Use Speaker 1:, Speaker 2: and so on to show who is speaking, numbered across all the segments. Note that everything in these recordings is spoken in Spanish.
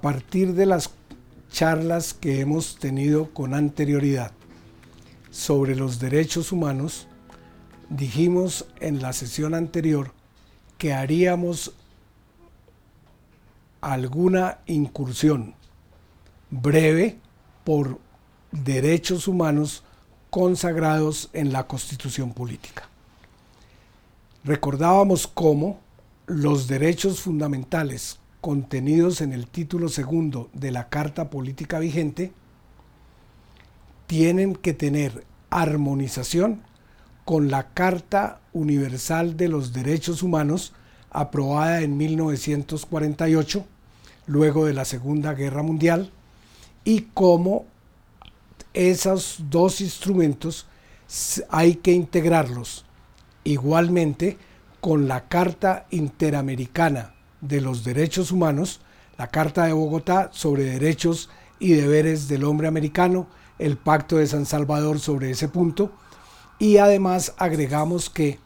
Speaker 1: a partir de las charlas que hemos tenido con anterioridad sobre los derechos humanos, dijimos en la sesión anterior que haríamos alguna incursión breve por derechos humanos consagrados en la constitución política. Recordábamos cómo los derechos fundamentales contenidos en el título segundo de la Carta Política vigente tienen que tener armonización con la Carta Universal de los Derechos Humanos aprobada en 1948, luego de la Segunda Guerra Mundial, y cómo esos dos instrumentos hay que integrarlos igualmente con la Carta Interamericana de los Derechos Humanos, la Carta de Bogotá sobre Derechos y Deberes del Hombre Americano, el Pacto de San Salvador sobre ese punto, y además agregamos que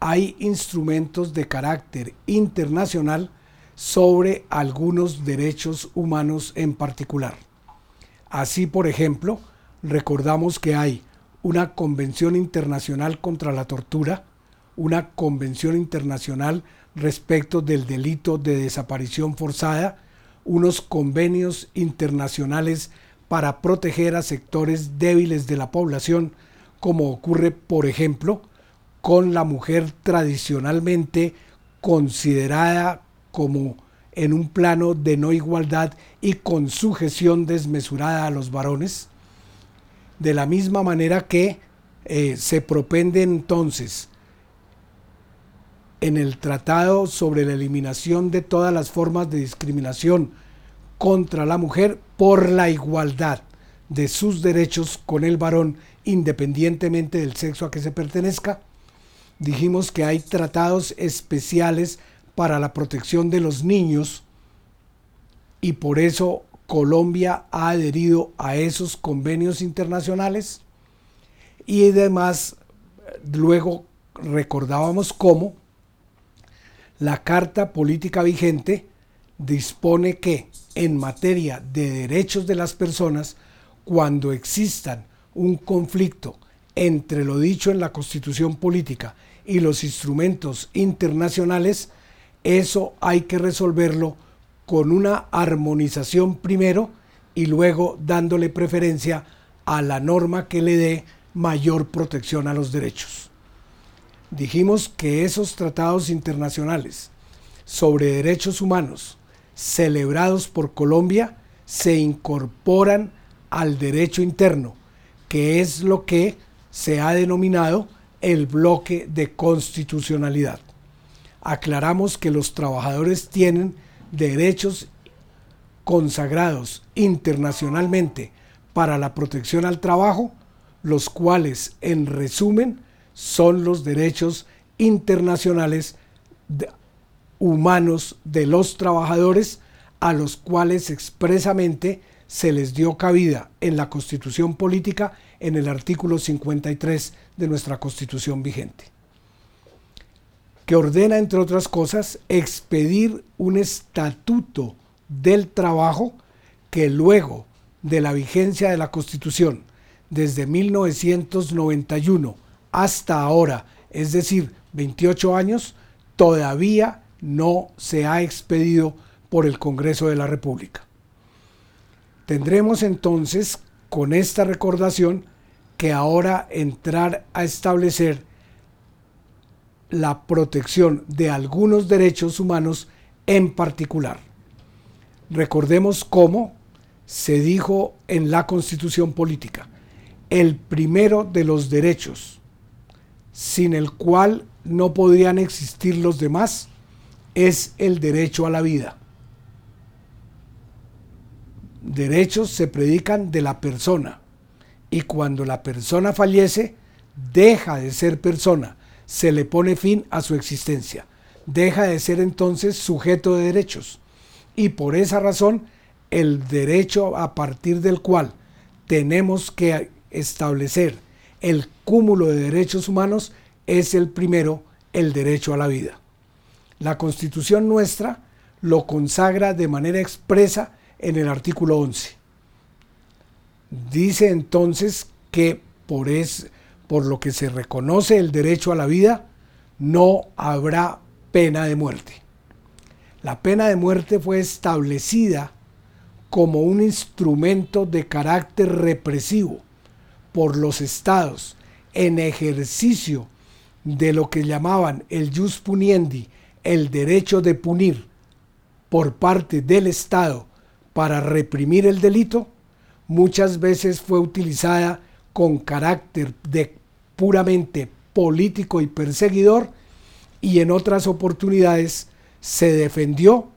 Speaker 1: hay instrumentos de carácter internacional sobre algunos derechos humanos en particular. Así, por ejemplo, recordamos que hay una Convención Internacional contra la Tortura, una Convención Internacional respecto del delito de desaparición forzada, unos convenios internacionales para proteger a sectores débiles de la población, como ocurre, por ejemplo, con la mujer tradicionalmente considerada como en un plano de no igualdad y con sujeción desmesurada a los varones, de la misma manera que eh, se propende entonces en el Tratado sobre la eliminación de todas las formas de discriminación contra la mujer por la igualdad de sus derechos con el varón independientemente del sexo a que se pertenezca. Dijimos que hay tratados especiales para la protección de los niños y por eso Colombia ha adherido a esos convenios internacionales y además luego recordábamos cómo la Carta Política vigente dispone que en materia de derechos de las personas, cuando existan un conflicto entre lo dicho en la Constitución Política y los instrumentos internacionales, eso hay que resolverlo con una armonización primero y luego dándole preferencia a la norma que le dé mayor protección a los derechos dijimos que esos tratados internacionales sobre derechos humanos celebrados por Colombia se incorporan al derecho interno, que es lo que se ha denominado el bloque de constitucionalidad. Aclaramos que los trabajadores tienen derechos consagrados internacionalmente para la protección al trabajo, los cuales en resumen son los derechos internacionales humanos de los trabajadores a los cuales expresamente se les dio cabida en la constitución política en el artículo 53 de nuestra constitución vigente, que ordena, entre otras cosas, expedir un estatuto del trabajo que luego de la vigencia de la constitución desde 1991 hasta ahora, es decir, 28 años, todavía no se ha expedido por el Congreso de la República. Tendremos entonces con esta recordación que ahora entrar a establecer la protección de algunos derechos humanos en particular. Recordemos cómo se dijo en la constitución política, el primero de los derechos sin el cual no podrían existir los demás, es el derecho a la vida. Derechos se predican de la persona y cuando la persona fallece, deja de ser persona, se le pone fin a su existencia, deja de ser entonces sujeto de derechos. Y por esa razón, el derecho a partir del cual tenemos que establecer el cúmulo de derechos humanos es el primero, el derecho a la vida. La constitución nuestra lo consagra de manera expresa en el artículo 11. Dice entonces que por, es, por lo que se reconoce el derecho a la vida, no habrá pena de muerte. La pena de muerte fue establecida como un instrumento de carácter represivo por los estados en ejercicio de lo que llamaban el jus puniendi, el derecho de punir por parte del Estado para reprimir el delito, muchas veces fue utilizada con carácter de puramente político y perseguidor y en otras oportunidades se defendió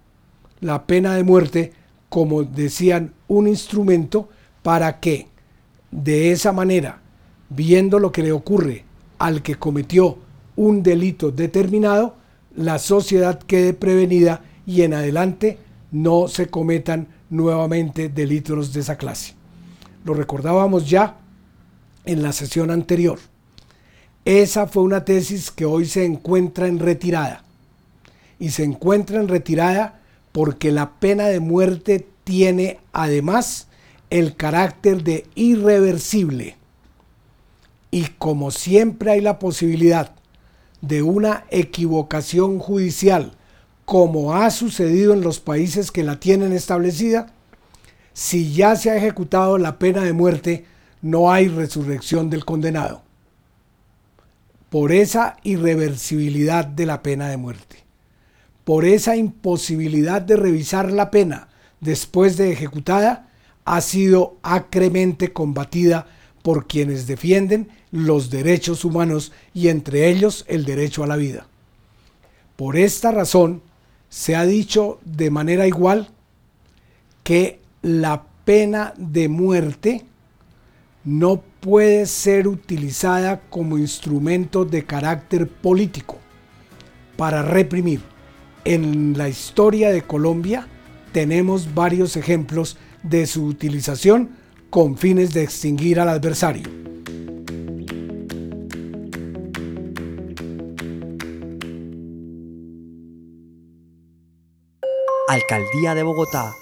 Speaker 1: la pena de muerte como decían un instrumento para que de esa manera, viendo lo que le ocurre al que cometió un delito determinado, la sociedad quede prevenida y en adelante no se cometan nuevamente delitos de esa clase. Lo recordábamos ya en la sesión anterior. Esa fue una tesis que hoy se encuentra en retirada. Y se encuentra en retirada porque la pena de muerte tiene además el carácter de irreversible. Y como siempre hay la posibilidad de una equivocación judicial, como ha sucedido en los países que la tienen establecida, si ya se ha ejecutado la pena de muerte, no hay resurrección del condenado. Por esa irreversibilidad de la pena de muerte, por esa imposibilidad de revisar la pena después de ejecutada, ha sido acremente combatida por quienes defienden los derechos humanos y entre ellos el derecho a la vida. Por esta razón, se ha dicho de manera igual que la pena de muerte no puede ser utilizada como instrumento de carácter político para reprimir. En la historia de Colombia tenemos varios ejemplos de su utilización con fines de extinguir al adversario.
Speaker 2: Alcaldía de Bogotá